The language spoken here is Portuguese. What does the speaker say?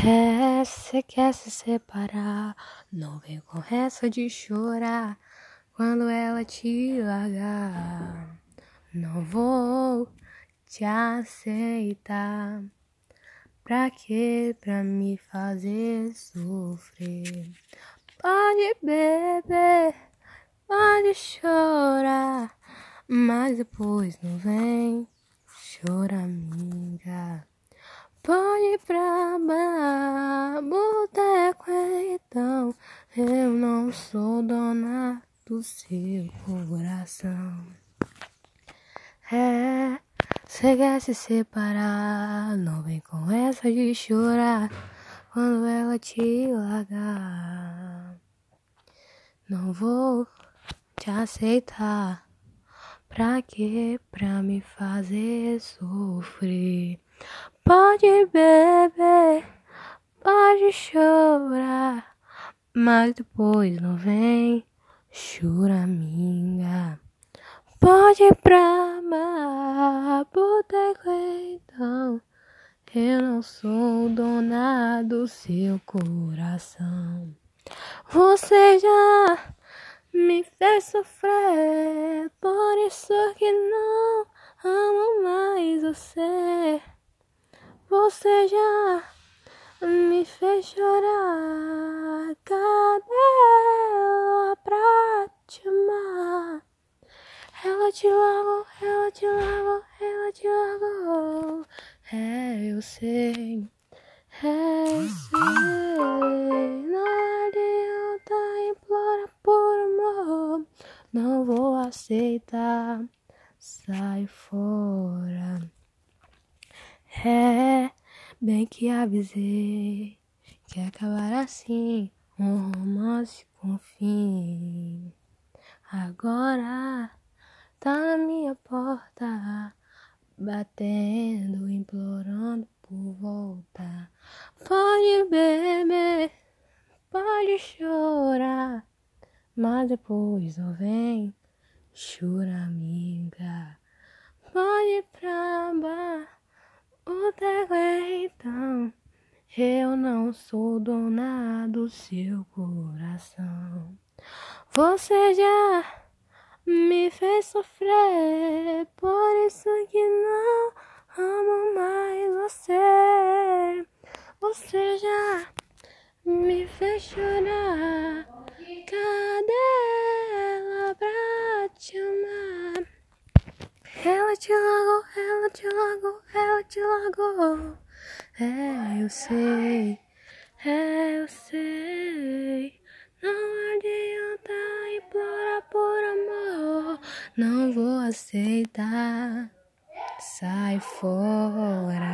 É, cê quer se separar, não vem com essa de chorar quando ela te largar. Não vou te aceitar. Pra que? Pra me fazer sofrer. Pode beber, pode chorar, mas depois não vem choraminga. Pode pra bar, boteco então. Eu não sou dona do seu coração. É, cê quer se separar, não vem com essa de chorar quando ela te largar. Não vou te aceitar. Pra quê? Pra me fazer sofrer. Pode beber, pode chorar, mas depois não vem choraminga. Pode ir pra mar, boteco então. Eu não sou dona do seu coração. Você já me fez sofrer, por isso que não amo mais você. Você já me fez chorar. Cadê ela pra te amar? Ela te largou, ela te largou, ela te largou. É, eu sei, é, eu sei. Não adianta implorar por amor. Não vou aceitar. Sai fora. É, bem que avisei que acabar assim um romance com fim. Agora tá na minha porta, batendo, implorando por volta. Pode beber, pode chorar, mas depois não vem chora, amiga. Pode ir pra bar Boteco então, eu não sou dona do seu coração. Você já me fez sofrer, por isso que não amo mais você. Você já me fez chorar, cadê ela pra te amar? Ela te largou, ela te largou, ela te largou. É, eu sei, é, eu sei. Não adianta implorar por amor. Não vou aceitar. Sai fora.